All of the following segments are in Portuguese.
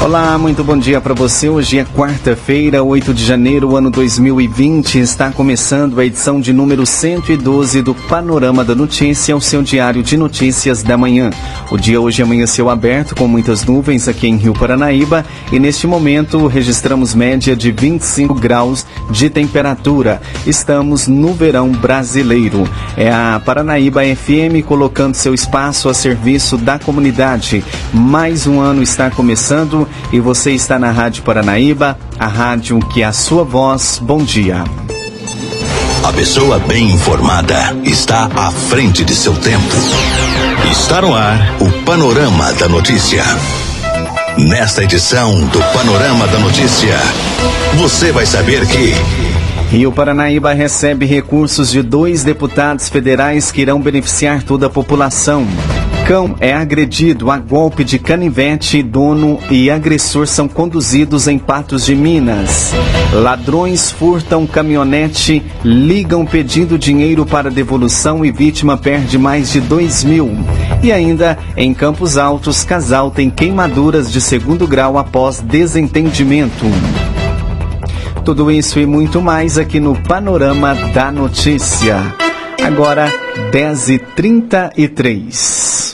Olá, muito bom dia para você. Hoje é quarta-feira, 8 de janeiro, ano 2020. Está começando a edição de número 112 do Panorama da Notícia, o seu diário de notícias da manhã. O dia hoje amanheceu aberto com muitas nuvens aqui em Rio Paranaíba e neste momento registramos média de 25 graus de temperatura. Estamos no verão brasileiro. É a Paranaíba FM colocando seu espaço a serviço da comunidade. Mais um ano está começando e você está na Rádio Paranaíba, a rádio que é a sua voz. Bom dia. A pessoa bem informada está à frente de seu tempo. Está no ar o Panorama da Notícia. Nesta edição do Panorama da Notícia, você vai saber que. Rio Paranaíba recebe recursos de dois deputados federais que irão beneficiar toda a população. Cão é agredido a golpe de canivete, dono e agressor são conduzidos em Patos de Minas. Ladrões furtam caminhonete, ligam pedindo dinheiro para devolução e vítima perde mais de dois mil. E ainda, em Campos Altos, casal tem queimaduras de segundo grau após desentendimento. Tudo isso e muito mais aqui no Panorama da Notícia. Agora, 10h33.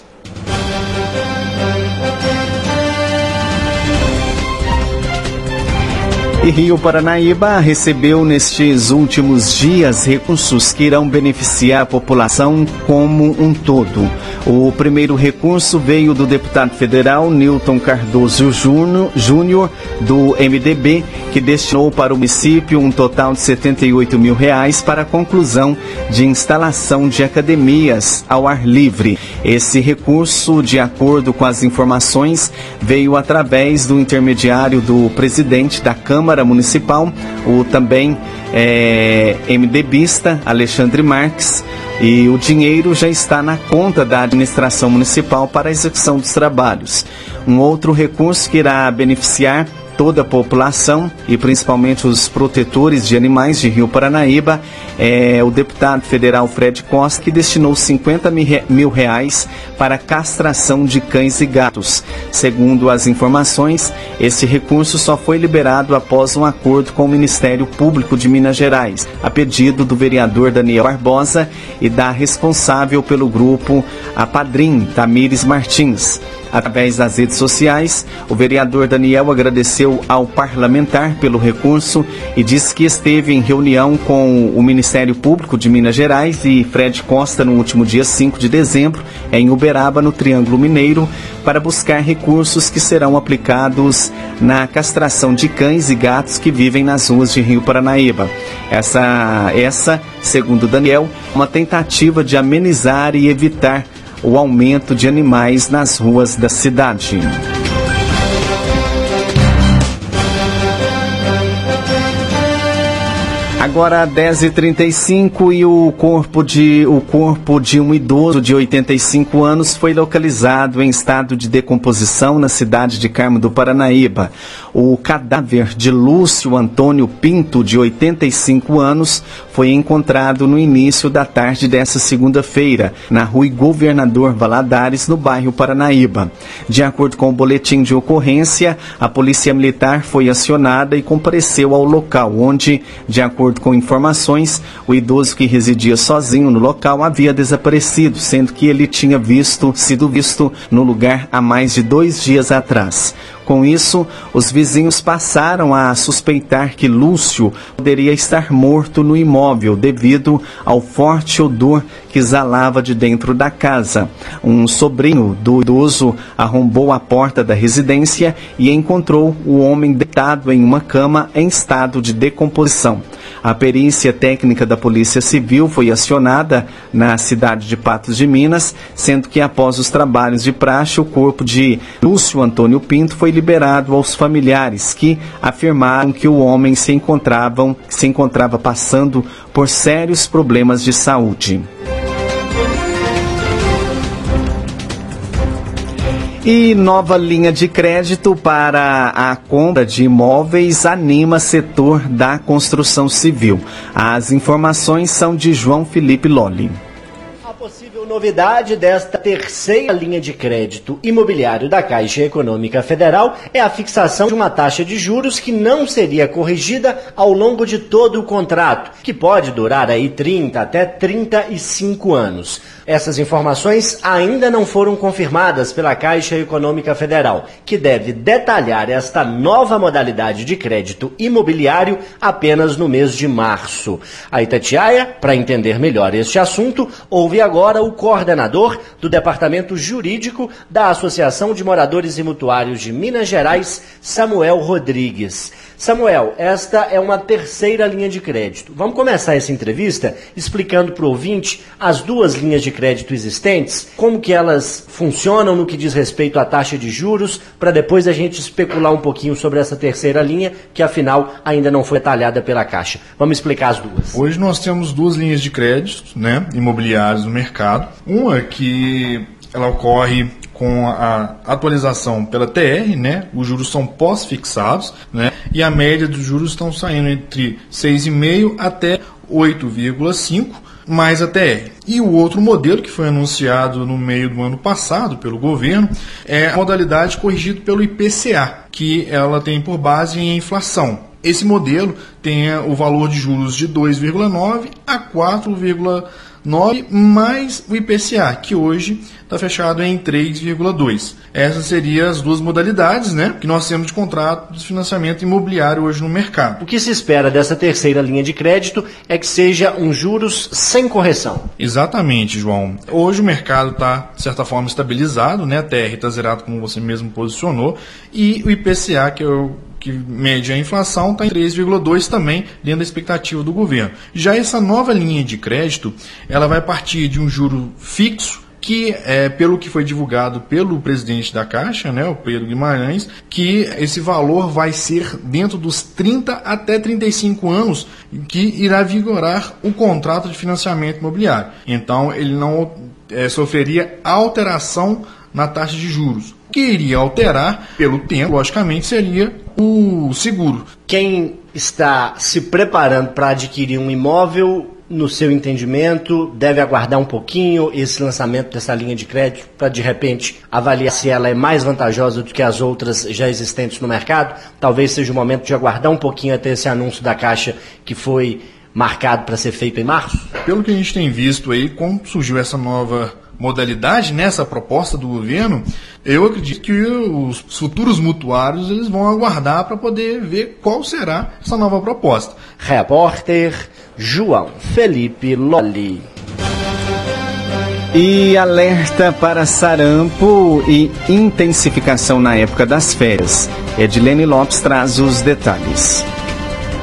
E Rio Paranaíba recebeu nestes últimos dias recursos que irão beneficiar a população como um todo. O primeiro recurso veio do deputado federal Newton Cardoso Júnior, do MDB, que destinou para o município um total de 78 mil reais para a conclusão de instalação de academias ao ar livre. Esse recurso, de acordo com as informações, veio através do intermediário do presidente da Câmara Municipal, o também é, MDBista Alexandre Marques, e o dinheiro já está na conta da administração municipal para a execução dos trabalhos. Um outro recurso que irá beneficiar toda a população e principalmente os protetores de animais de Rio Paranaíba é o deputado federal Fred Costa, que destinou 50 mil reais para castração de cães e gatos. Segundo as informações, esse recurso só foi liberado após um acordo com o Ministério Público de Minas Gerais, a pedido do vereador Daniel Barbosa e da responsável pelo grupo, a Padrim Tamires Martins. Através das redes sociais, o vereador Daniel agradeceu ao parlamentar pelo recurso e disse que esteve em reunião com o Ministério Público de Minas Gerais e Fred Costa no último dia 5 de dezembro, em Uberaba, no Triângulo Mineiro, para buscar recursos que serão aplicados na castração de cães e gatos que vivem nas ruas de Rio Paranaíba. Essa, essa segundo Daniel, uma tentativa de amenizar e evitar o aumento de animais nas ruas da cidade. Agora 10h35 e o corpo, de, o corpo de um idoso de 85 anos foi localizado em estado de decomposição na cidade de Carmo do Paranaíba. O cadáver de Lúcio Antônio Pinto, de 85 anos, foi encontrado no início da tarde dessa segunda-feira, na rua Governador Valadares, no bairro Paranaíba. De acordo com o boletim de ocorrência, a Polícia Militar foi acionada e compareceu ao local, onde, de acordo com informações, o idoso que residia sozinho no local havia desaparecido, sendo que ele tinha visto, sido visto no lugar há mais de dois dias atrás. Com isso, os vizinhos passaram a suspeitar que Lúcio poderia estar morto no imóvel devido ao forte odor que exalava de dentro da casa. Um sobrinho do idoso arrombou a porta da residência e encontrou o homem deitado em uma cama em estado de decomposição. A perícia técnica da Polícia Civil foi acionada na cidade de Patos de Minas, sendo que após os trabalhos de praxe, o corpo de Lúcio Antônio Pinto foi liberado aos familiares que afirmaram que o homem se, encontravam, se encontrava passando por sérios problemas de saúde. E nova linha de crédito para a compra de imóveis anima setor da construção civil. As informações são de João Felipe Lolli possível novidade desta terceira linha de crédito imobiliário da Caixa Econômica Federal é a fixação de uma taxa de juros que não seria corrigida ao longo de todo o contrato, que pode durar aí 30 até 35 anos. Essas informações ainda não foram confirmadas pela Caixa Econômica Federal, que deve detalhar esta nova modalidade de crédito imobiliário apenas no mês de março. A Itatiaia, para entender melhor este assunto, ouve agora o coordenador do Departamento Jurídico da Associação de Moradores e Mutuários de Minas Gerais, Samuel Rodrigues. Samuel, esta é uma terceira linha de crédito. Vamos começar essa entrevista explicando para o ouvinte as duas linhas de crédito existentes, como que elas funcionam no que diz respeito à taxa de juros, para depois a gente especular um pouquinho sobre essa terceira linha, que afinal ainda não foi detalhada pela Caixa. Vamos explicar as duas. Hoje nós temos duas linhas de crédito né, imobiliários no mercado. Uma que ela ocorre com a atualização pela TR, né? Os juros são pós-fixados, né? E a média dos juros estão saindo entre 6,5 até 8,5 mais a TR. E o outro modelo que foi anunciado no meio do ano passado pelo governo é a modalidade corrigida pelo IPCA, que ela tem por base em inflação. Esse modelo tem o valor de juros de 2,9 a 4,9 9 mais o IPCA, que hoje está fechado em 3,2. Essas seriam as duas modalidades né, que nós temos de contrato de financiamento imobiliário hoje no mercado. O que se espera dessa terceira linha de crédito é que seja um juros sem correção. Exatamente, João. Hoje o mercado está, de certa forma, estabilizado, né? a TR está zerado, como você mesmo posicionou, e o IPCA, que é o que mede a inflação, está em 3,2 também, dentro da expectativa do governo. Já essa nova linha de crédito, ela vai partir de um juro fixo, que é, pelo que foi divulgado pelo presidente da Caixa, né, o Pedro Guimarães, que esse valor vai ser dentro dos 30 até 35 anos que irá vigorar o contrato de financiamento imobiliário. Então, ele não é, sofreria alteração na taxa de juros. O que iria alterar pelo tempo, logicamente, seria o seguro. Quem está se preparando para adquirir um imóvel, no seu entendimento, deve aguardar um pouquinho esse lançamento dessa linha de crédito para de repente avaliar se ela é mais vantajosa do que as outras já existentes no mercado? Talvez seja o momento de aguardar um pouquinho até esse anúncio da Caixa que foi marcado para ser feito em março? Pelo que a gente tem visto aí, como surgiu essa nova modalidade nessa proposta do governo, eu acredito que os futuros mutuários eles vão aguardar para poder ver qual será essa nova proposta. Repórter João Felipe Loli. E alerta para sarampo e intensificação na época das férias. Edilene Lopes traz os detalhes.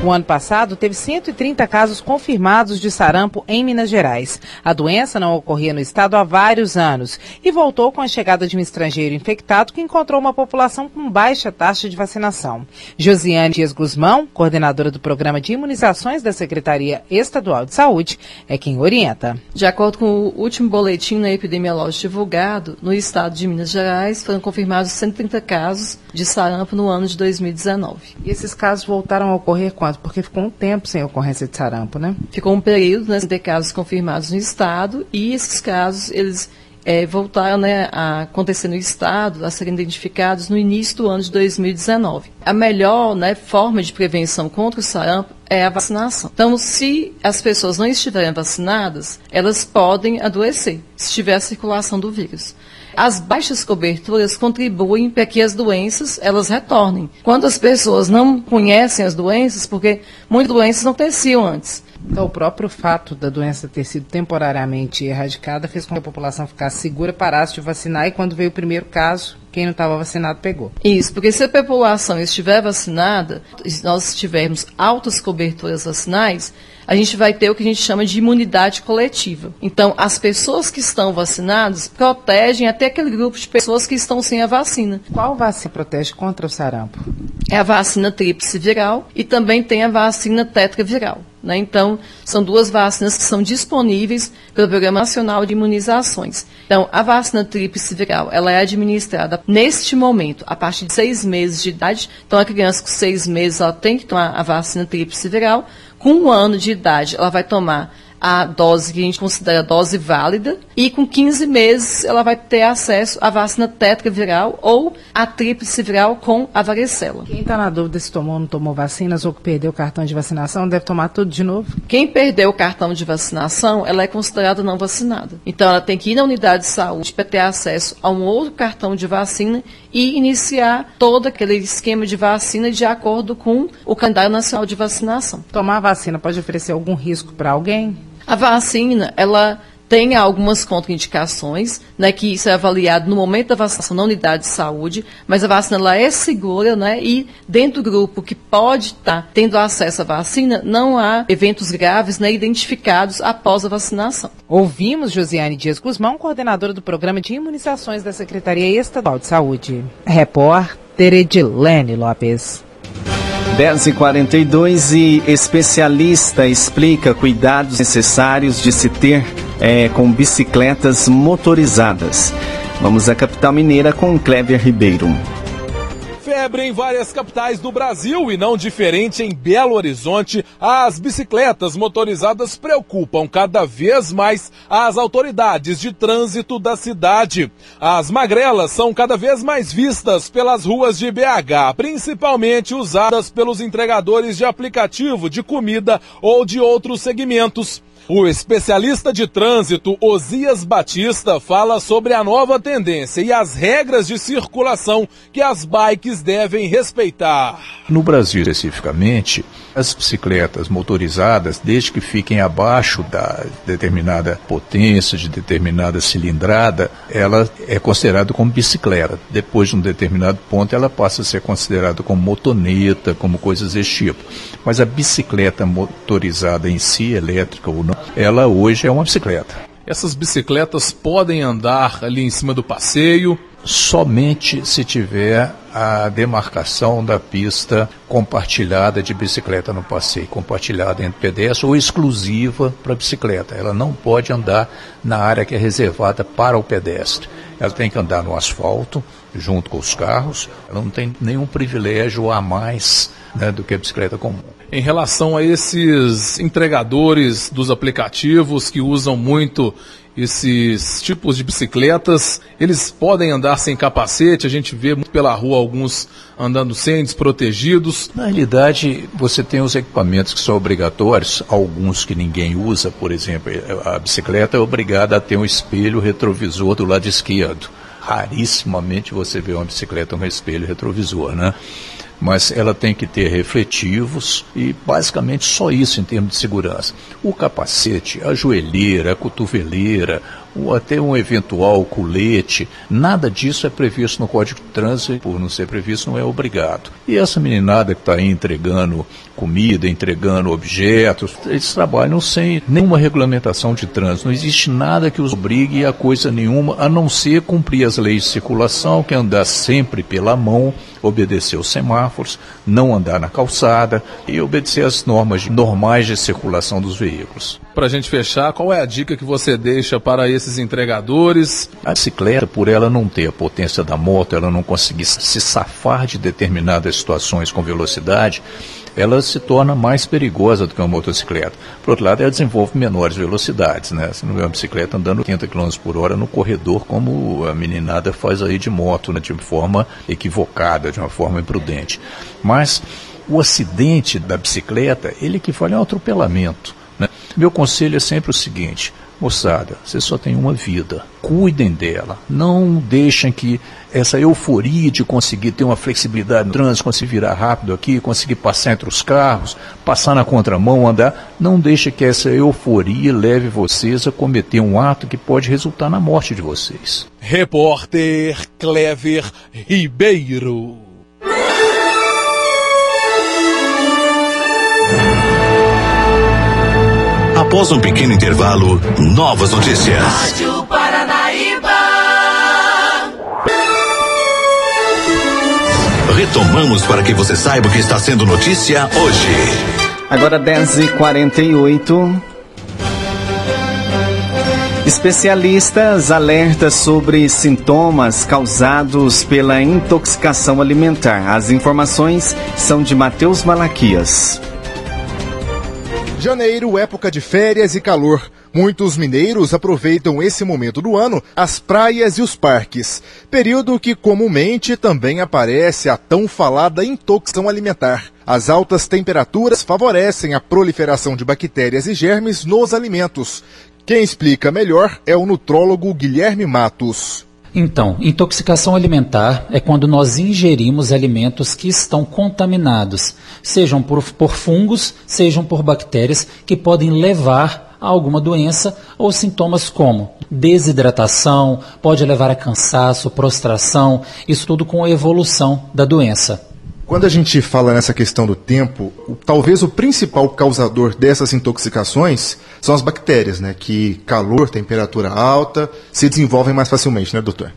O ano passado teve 130 casos confirmados de sarampo em Minas Gerais. A doença não ocorria no estado há vários anos e voltou com a chegada de um estrangeiro infectado que encontrou uma população com baixa taxa de vacinação. Josiane Dias Guzmão, coordenadora do programa de imunizações da Secretaria Estadual de Saúde, é quem orienta. De acordo com o último boletim epidemiológico divulgado, no estado de Minas Gerais foram confirmados 130 casos de sarampo no ano de 2019. E esses casos voltaram a ocorrer quando? Porque ficou um tempo sem ocorrência de sarampo, né? Ficou um período né, de casos confirmados no estado e esses casos, eles é, voltaram né, a acontecer no estado, a serem identificados no início do ano de 2019. A melhor né, forma de prevenção contra o sarampo é a vacinação. Então, se as pessoas não estiverem vacinadas, elas podem adoecer, se tiver a circulação do vírus. As baixas coberturas contribuem para que as doenças elas retornem. Quando as pessoas não conhecem as doenças, porque muitas doenças não aconteciam antes. Então, o próprio fato da doença ter sido temporariamente erradicada fez com que a população ficasse segura, parasse de vacinar e quando veio o primeiro caso, quem não estava vacinado pegou. Isso, porque se a população estiver vacinada, se nós tivermos altas coberturas vacinais, a gente vai ter o que a gente chama de imunidade coletiva. Então, as pessoas que estão vacinadas protegem até aquele grupo de pessoas que estão sem a vacina. Qual vacina protege contra o sarampo? É a vacina tríplice viral e também tem a vacina tetraviral. Né? Então, são duas vacinas que são disponíveis pelo Programa Nacional de Imunizações. Então, a vacina tríplice viral, ela é administrada neste momento, a partir de seis meses de idade, então a criança com seis meses ela tem que tomar a vacina tríplice viral, com um ano de idade ela vai tomar a dose que a gente considera dose válida, e com 15 meses ela vai ter acesso à vacina tetraviral ou a tríplice viral com a varicela. Quem está na dúvida se tomou ou não tomou vacinas ou que perdeu o cartão de vacinação, deve tomar tudo de novo? Quem perdeu o cartão de vacinação, ela é considerada não vacinada. Então ela tem que ir na unidade de saúde para ter acesso a um outro cartão de vacina e iniciar todo aquele esquema de vacina de acordo com o calendário nacional de vacinação. Tomar vacina pode oferecer algum risco para alguém? A vacina, ela tem algumas contraindicações, né, que isso é avaliado no momento da vacinação na unidade de saúde, mas a vacina ela é segura, né, e dentro do grupo que pode estar tá tendo acesso à vacina, não há eventos graves né, identificados após a vacinação. Ouvimos Josiane Dias Guzmão, coordenadora do Programa de Imunizações da Secretaria Estadual de Saúde. Repórter Edilene Lopes. 10h42 e especialista explica cuidados necessários de se ter é, com bicicletas motorizadas. Vamos à capital mineira com Cléber Ribeiro febre em várias capitais do Brasil e não diferente em Belo Horizonte, as bicicletas motorizadas preocupam cada vez mais as autoridades de trânsito da cidade. As magrelas são cada vez mais vistas pelas ruas de BH, principalmente usadas pelos entregadores de aplicativo de comida ou de outros segmentos. O especialista de trânsito Osias Batista fala sobre a nova tendência e as regras de circulação que as bikes devem respeitar. No Brasil, especificamente, as bicicletas motorizadas, desde que fiquem abaixo da determinada potência, de determinada cilindrada, ela é considerada como bicicleta. Depois de um determinado ponto, ela passa a ser considerada como motoneta, como coisas desse tipo. Mas a bicicleta motorizada em si, elétrica ou não, ela hoje é uma bicicleta. Essas bicicletas podem andar ali em cima do passeio? Somente se tiver a demarcação da pista compartilhada de bicicleta no passeio, compartilhada entre pedestre ou exclusiva para bicicleta. Ela não pode andar na área que é reservada para o pedestre. Ela tem que andar no asfalto, junto com os carros. Ela não tem nenhum privilégio a mais né, do que a bicicleta comum em relação a esses entregadores dos aplicativos que usam muito esses tipos de bicicletas, eles podem andar sem capacete, a gente vê muito pela rua alguns andando sem, desprotegidos. Na realidade, você tem os equipamentos que são obrigatórios, alguns que ninguém usa, por exemplo, a bicicleta é obrigada a ter um espelho retrovisor do lado esquerdo. Rarissimamente você vê uma bicicleta com espelho retrovisor, né? Mas ela tem que ter refletivos e basicamente só isso em termos de segurança. O capacete, a joelheira, a cotoveleira, ou até um eventual colete, nada disso é previsto no Código de Trânsito, por não ser previsto não é obrigado. E essa meninada que está aí entregando comida, entregando objetos, eles trabalham sem nenhuma regulamentação de trânsito. Não existe nada que os obrigue a coisa nenhuma, a não ser cumprir as leis de circulação, que é andar sempre pela mão, obedecer os semáforos, não andar na calçada e obedecer as normas normais de circulação dos veículos. Para a gente fechar, qual é a dica que você deixa para esses entregadores? A bicicleta, por ela não ter a potência da moto, ela não conseguir se safar de determinadas situações com velocidade, ela se torna mais perigosa do que uma motocicleta. Por outro lado, ela desenvolve menores velocidades, né? Você não vê uma bicicleta andando 80 km por hora no corredor como a meninada faz aí de moto, né? de forma equivocada, de uma forma imprudente. Mas o acidente da bicicleta, ele equivale a um atropelamento. Né? Meu conselho é sempre o seguinte: moçada, você só tem uma vida, cuidem dela, não deixem que essa euforia de conseguir ter uma flexibilidade no trânsito, conseguir virar rápido aqui, conseguir passar entre os carros, passar na contramão, andar, não deixe que essa euforia leve vocês a cometer um ato que pode resultar na morte de vocês. Repórter Clever Ribeiro. Após um pequeno intervalo, novas notícias. Rádio Paranaíba. Retomamos para que você saiba o que está sendo notícia hoje. Agora 10h48. Especialistas alertam sobre sintomas causados pela intoxicação alimentar. As informações são de Matheus Malaquias. Janeiro, época de férias e calor. Muitos mineiros aproveitam esse momento do ano as praias e os parques, período que comumente também aparece a tão falada intoxicação alimentar. As altas temperaturas favorecem a proliferação de bactérias e germes nos alimentos. Quem explica melhor é o nutrólogo Guilherme Matos. Então, intoxicação alimentar é quando nós ingerimos alimentos que estão contaminados, sejam por, por fungos, sejam por bactérias, que podem levar a alguma doença ou sintomas como desidratação, pode levar a cansaço, prostração, isso tudo com a evolução da doença. Quando a gente fala nessa questão do tempo, talvez o principal causador dessas intoxicações são as bactérias, né? Que calor, temperatura alta se desenvolvem mais facilmente, né, doutor?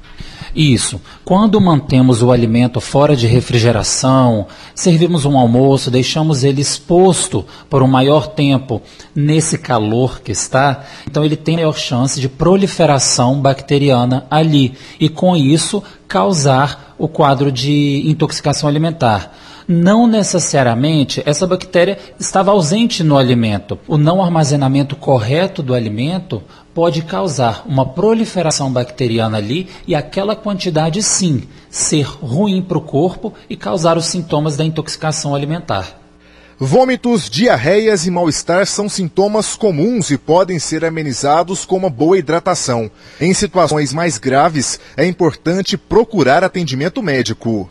Isso. Quando mantemos o alimento fora de refrigeração, servimos um almoço, deixamos ele exposto por um maior tempo nesse calor que está, então ele tem maior chance de proliferação bacteriana ali e com isso causar o quadro de intoxicação alimentar não necessariamente essa bactéria estava ausente no alimento. O não armazenamento correto do alimento pode causar uma proliferação bacteriana ali e aquela quantidade sim ser ruim para o corpo e causar os sintomas da intoxicação alimentar. Vômitos, diarreias e mal-estar são sintomas comuns e podem ser amenizados com uma boa hidratação. Em situações mais graves, é importante procurar atendimento médico.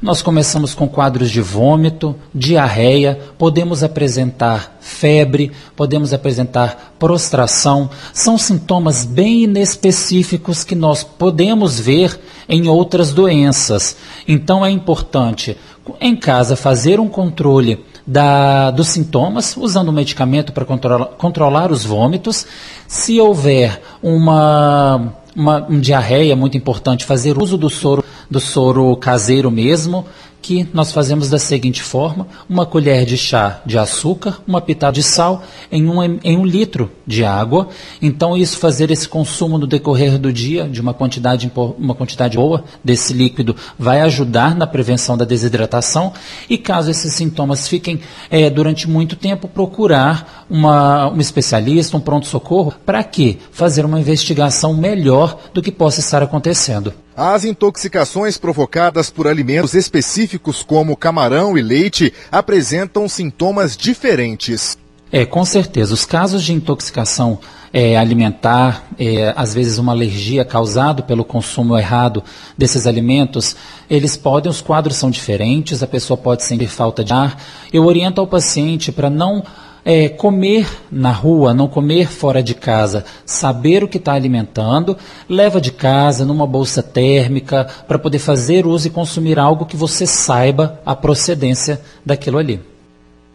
Nós começamos com quadros de vômito, diarreia, podemos apresentar febre, podemos apresentar prostração. São sintomas bem inespecíficos que nós podemos ver em outras doenças. Então é importante, em casa, fazer um controle da, dos sintomas, usando um medicamento para controlar, controlar os vômitos. Se houver uma, uma um diarreia, muito importante, fazer uso do soro do soro caseiro mesmo, que nós fazemos da seguinte forma: uma colher de chá de açúcar, uma pitada de sal em um, em um litro de água. Então, isso fazer esse consumo no decorrer do dia de uma quantidade, uma quantidade boa desse líquido vai ajudar na prevenção da desidratação. E caso esses sintomas fiquem é, durante muito tempo, procurar uma, um especialista, um pronto-socorro, para quê? Fazer uma investigação melhor do que possa estar acontecendo. As intoxicações provocadas por alimentos específicos como camarão e leite apresentam sintomas diferentes. É, com certeza. Os casos de intoxicação é, alimentar, é, às vezes uma alergia causada pelo consumo errado desses alimentos, eles podem, os quadros são diferentes, a pessoa pode sentir falta de ar. Eu oriento ao paciente para não é, comer na rua, não comer fora de casa, saber o que está alimentando, leva de casa numa bolsa térmica para poder fazer uso e consumir algo que você saiba a procedência daquilo ali.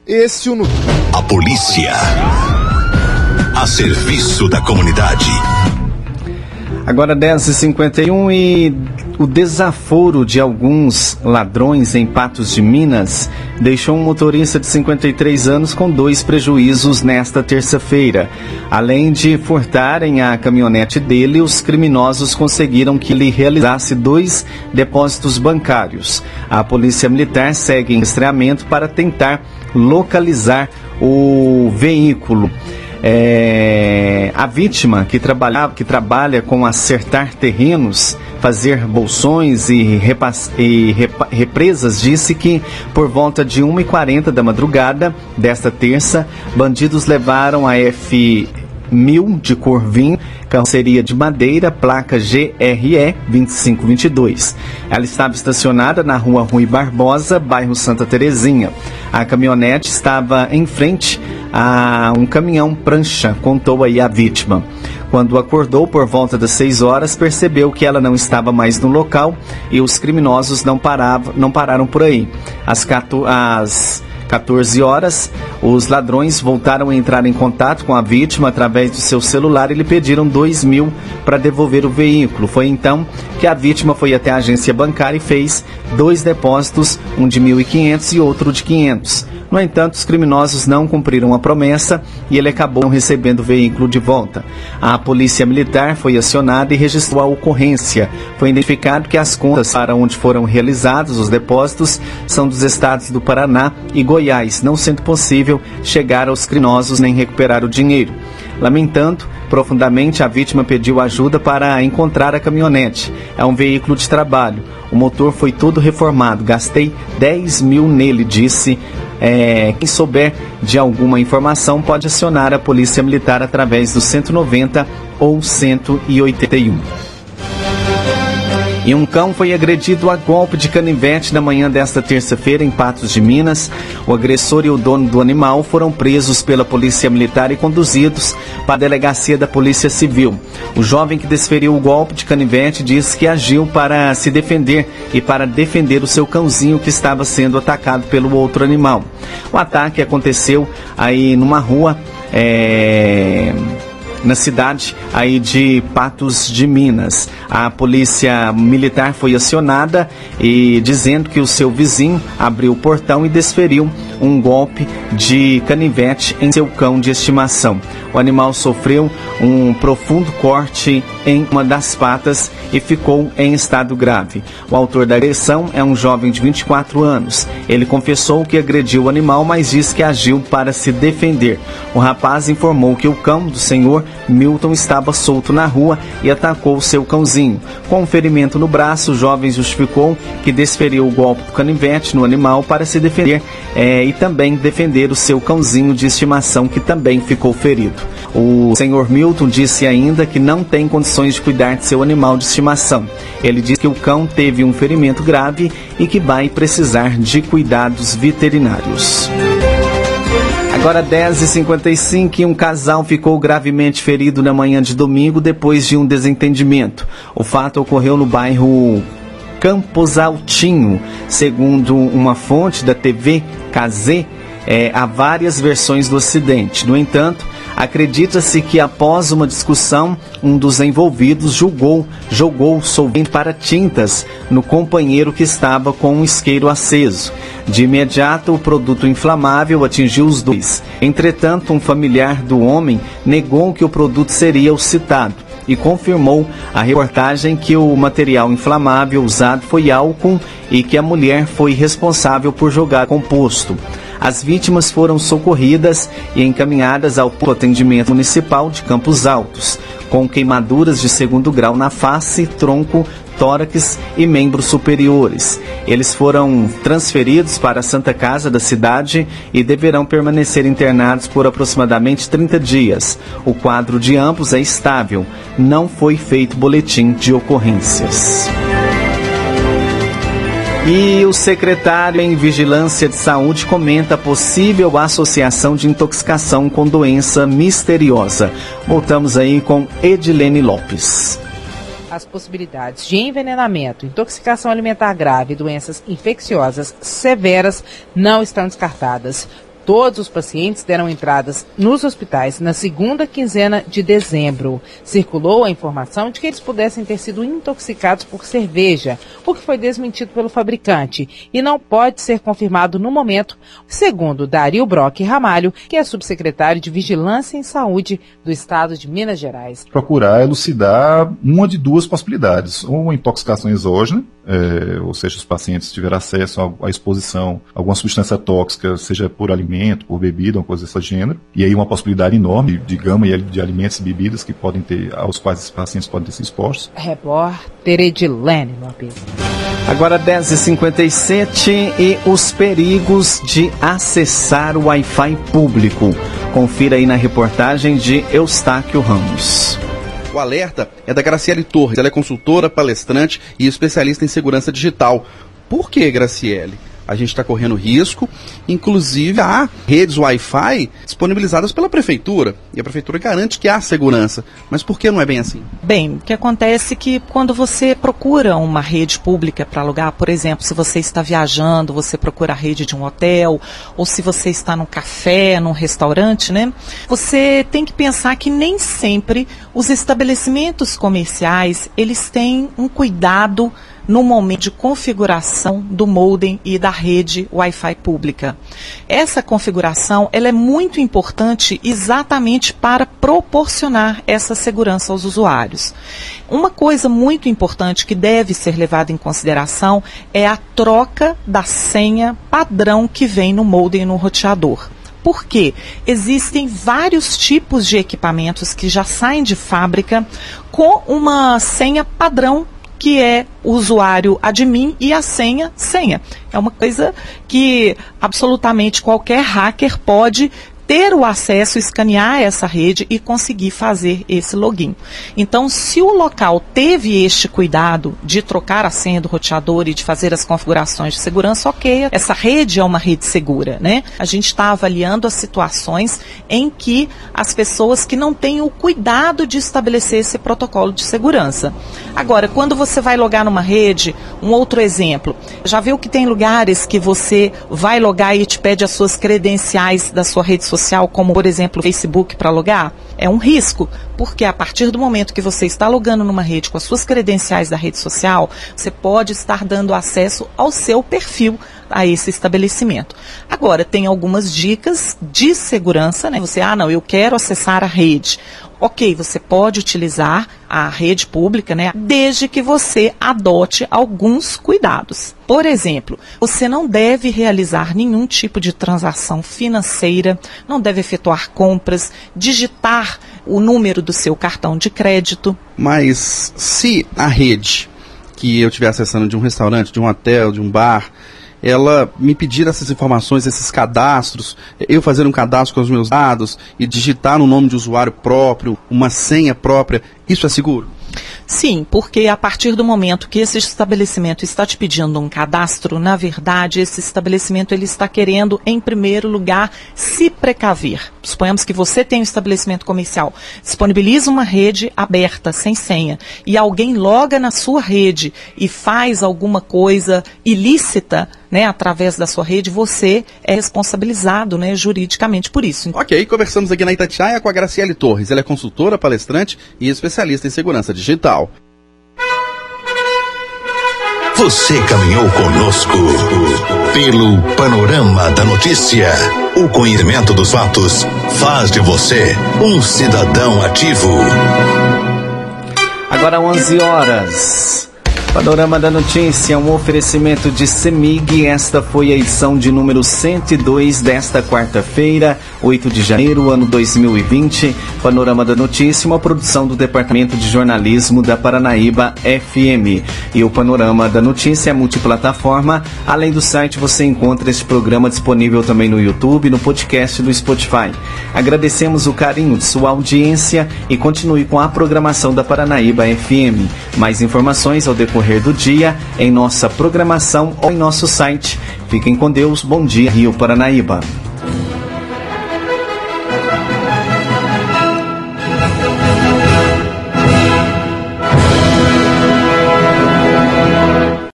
Esse o A polícia a serviço da comunidade. Agora 10h51 e o desaforo de alguns ladrões em Patos de Minas deixou um motorista de 53 anos com dois prejuízos nesta terça-feira. Além de furtarem a caminhonete dele, os criminosos conseguiram que ele realizasse dois depósitos bancários. A Polícia Militar segue em rastreamento para tentar localizar o veículo. É, a vítima que, trabalha, que trabalha com acertar terrenos, fazer bolsões e, repas, e represas, disse que por volta de 1h40 da madrugada desta terça, bandidos levaram a F 1000 de cor vinho, carroceria de madeira, placa GRE 2522. Ela estava estacionada na rua Rui Barbosa, bairro Santa Terezinha. A caminhonete estava em frente a um caminhão prancha, contou aí a vítima. Quando acordou por volta das 6 horas, percebeu que ela não estava mais no local e os criminosos não, paravam, não pararam por aí. Às, às 14 horas, os ladrões voltaram a entrar em contato com a vítima através do seu celular e lhe pediram 2 mil para devolver o veículo. Foi então que a vítima foi até a agência bancária e fez dois depósitos, um de 1.500 e outro de 500. No entanto, os criminosos não cumpriram a promessa e ele acabou recebendo o veículo de volta. A polícia militar foi acionada e registrou a ocorrência. Foi identificado que as contas para onde foram realizados os depósitos são dos estados do Paraná e Goiás, não sendo possível chegar aos criminosos nem recuperar o dinheiro. Lamentando profundamente, a vítima pediu ajuda para encontrar a caminhonete. É um veículo de trabalho. O motor foi todo reformado. Gastei 10 mil nele, disse. É, quem souber de alguma informação pode acionar a Polícia Militar através do 190 ou 181. E um cão foi agredido a golpe de canivete na manhã desta terça-feira em Patos de Minas. O agressor e o dono do animal foram presos pela Polícia Militar e conduzidos para a delegacia da Polícia Civil. O jovem que desferiu o golpe de canivete disse que agiu para se defender e para defender o seu cãozinho que estava sendo atacado pelo outro animal. O ataque aconteceu aí numa rua. É na cidade aí de Patos de Minas. A polícia militar foi acionada e dizendo que o seu vizinho abriu o portão e desferiu um golpe de canivete em seu cão de estimação. O animal sofreu um profundo corte em uma das patas e ficou em estado grave. O autor da agressão é um jovem de 24 anos. Ele confessou que agrediu o animal, mas disse que agiu para se defender. O rapaz informou que o cão do senhor Milton estava solto na rua e atacou seu cãozinho. Com um ferimento no braço, o jovem justificou que desferiu o golpe do canivete no animal para se defender é, e também defender o seu cãozinho de estimação que também ficou ferido. O senhor Milton disse ainda que não tem condições de cuidar de seu animal de estimação. Ele disse que o cão teve um ferimento grave e que vai precisar de cuidados veterinários. Agora 10h55 e um casal ficou gravemente ferido na manhã de domingo depois de um desentendimento. O fato ocorreu no bairro Campos Altinho. Segundo uma fonte da TV KZ, é, há várias versões do acidente. No entanto, acredita-se que após uma discussão, um dos envolvidos julgou, jogou solvente para tintas no companheiro que estava com um isqueiro aceso. De imediato, o produto inflamável atingiu os dois. Entretanto, um familiar do homem negou que o produto seria o citado e confirmou a reportagem que o material inflamável usado foi álcool e que a mulher foi responsável por jogar composto. As vítimas foram socorridas e encaminhadas ao atendimento municipal de Campos Altos, com queimaduras de segundo grau na face, tronco, tórax e membros superiores. Eles foram transferidos para a Santa Casa da cidade e deverão permanecer internados por aproximadamente 30 dias. O quadro de ambos é estável. Não foi feito boletim de ocorrências. E o secretário em Vigilância de Saúde comenta possível associação de intoxicação com doença misteriosa. Voltamos aí com Edilene Lopes. As possibilidades de envenenamento, intoxicação alimentar grave e doenças infecciosas severas não estão descartadas. Todos os pacientes deram entradas nos hospitais na segunda quinzena de dezembro. Circulou a informação de que eles pudessem ter sido intoxicados por cerveja, o que foi desmentido pelo fabricante e não pode ser confirmado no momento, segundo Dario Brock Ramalho, que é subsecretário de Vigilância em Saúde do Estado de Minas Gerais. Procurar elucidar uma de duas possibilidades, ou uma intoxicação exógena, é, ou seja, os pacientes tiveram acesso à exposição a alguma substância tóxica, seja por alimento, por bebida, uma coisa desse gênero, e aí uma possibilidade enorme de gama de alimentos e bebidas que podem ter, aos quais os pacientes podem ter sido expostos. Repórter Edilene Lopes. Agora 10h57 e os perigos de acessar o Wi-Fi público. Confira aí na reportagem de Eustáquio Ramos. O alerta é da Graciele Torres. Ela é consultora, palestrante e especialista em segurança digital. Por que, Graciele? A gente está correndo risco. Inclusive, há redes Wi-Fi disponibilizadas pela prefeitura. E a prefeitura garante que há segurança. Mas por que não é bem assim? Bem, o que acontece é que quando você procura uma rede pública para alugar, por exemplo, se você está viajando, você procura a rede de um hotel, ou se você está num café, num restaurante, né? Você tem que pensar que nem sempre os estabelecimentos comerciais, eles têm um cuidado no momento de configuração do modem e da rede Wi-Fi pública. Essa configuração ela é muito importante exatamente para proporcionar essa segurança aos usuários. Uma coisa muito importante que deve ser levada em consideração é a troca da senha padrão que vem no modem e no roteador. Porque existem vários tipos de equipamentos que já saem de fábrica com uma senha padrão que é o usuário admin e a senha senha. É uma coisa que absolutamente qualquer hacker pode ter o acesso, escanear essa rede e conseguir fazer esse login. Então, se o local teve este cuidado de trocar a senha do roteador e de fazer as configurações de segurança, ok, essa rede é uma rede segura, né? A gente está avaliando as situações em que as pessoas que não têm o cuidado de estabelecer esse protocolo de segurança. Agora, quando você vai logar numa rede, um outro exemplo, já viu que tem lugares que você vai logar e te pede as suas credenciais da sua rede social social, como por exemplo Facebook para logar, é um risco, porque a partir do momento que você está logando numa rede com as suas credenciais da rede social, você pode estar dando acesso ao seu perfil a esse estabelecimento. Agora, tem algumas dicas de segurança, né? Você, ah, não, eu quero acessar a rede. Ok, você pode utilizar a rede pública, né, desde que você adote alguns cuidados. Por exemplo, você não deve realizar nenhum tipo de transação financeira, não deve efetuar compras, digitar o número do seu cartão de crédito. Mas se a rede que eu estiver acessando de um restaurante, de um hotel, de um bar, ela me pedir essas informações, esses cadastros, eu fazer um cadastro com os meus dados e digitar no nome de usuário próprio, uma senha própria, isso é seguro? Sim, porque a partir do momento que esse estabelecimento está te pedindo um cadastro, na verdade, esse estabelecimento ele está querendo, em primeiro lugar, se precaver. Suponhamos que você tem um estabelecimento comercial, disponibiliza uma rede aberta, sem senha, e alguém loga na sua rede e faz alguma coisa ilícita, né, através da sua rede, você é responsabilizado né, juridicamente por isso. Ok, conversamos aqui na Itatiaia com a Graciele Torres. Ela é consultora, palestrante e especialista em segurança digital. Você caminhou conosco pelo panorama da notícia. O conhecimento dos fatos faz de você um cidadão ativo. Agora 11 horas. Panorama da Notícia, um oferecimento de CEMIG. Esta foi a edição de número 102 desta quarta-feira, 8 de janeiro, ano 2020. Panorama da Notícia, uma produção do Departamento de Jornalismo da Paranaíba FM. E o Panorama da Notícia é multiplataforma. Além do site, você encontra este programa disponível também no YouTube no podcast do Spotify. Agradecemos o carinho de sua audiência e continue com a programação da Paranaíba FM. Mais informações ao decorrer decorrer do dia em nossa programação ou em nosso site. Fiquem com Deus. Bom dia, Rio Paranaíba.